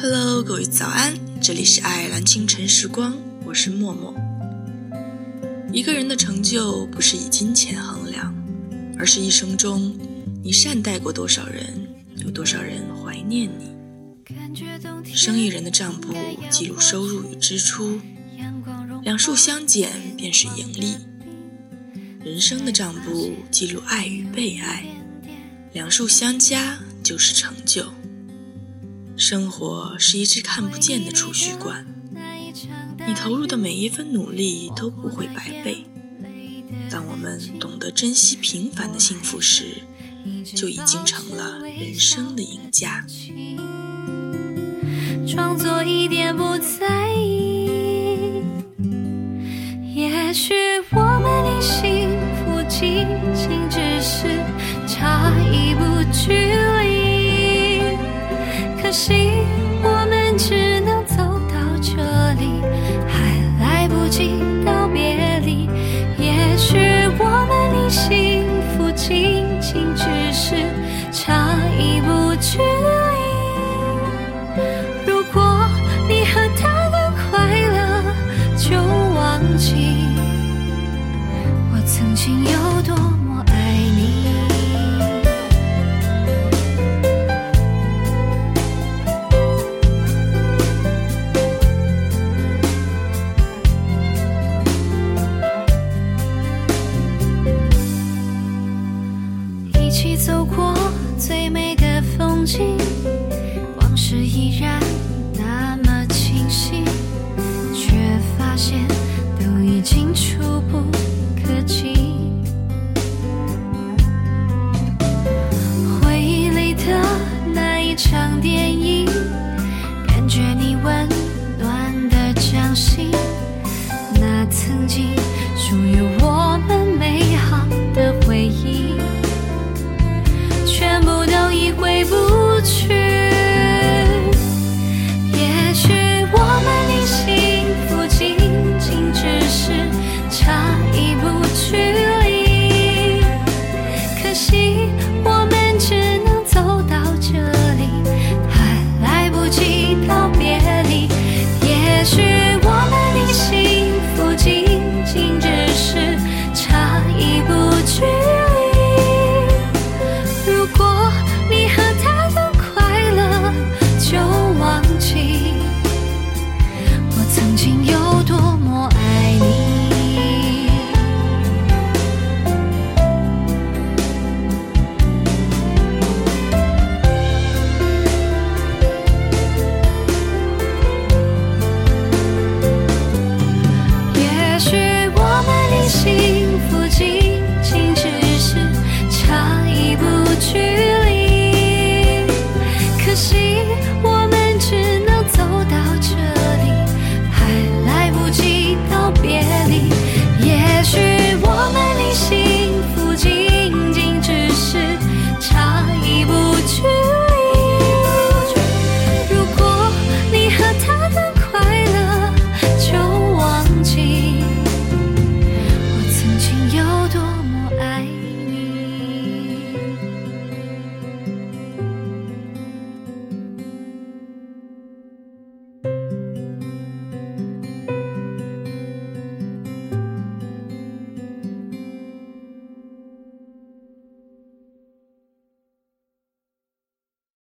Hello，各位早安，这里是爱尔兰清晨时光，我是默默。一个人的成就不是以金钱衡量，而是一生中你善待过多少人，有多少人怀念你。生意人的账簿记录收入与支出，两数相减便是盈利；人生的账簿记录爱与被爱，两数相加就是成就。生活是一只看不见的储蓄罐，你投入的每一分努力都不会白费。当我们懂得珍惜平凡的幸福时，就已经成了人生的赢家。装作一点不去。情。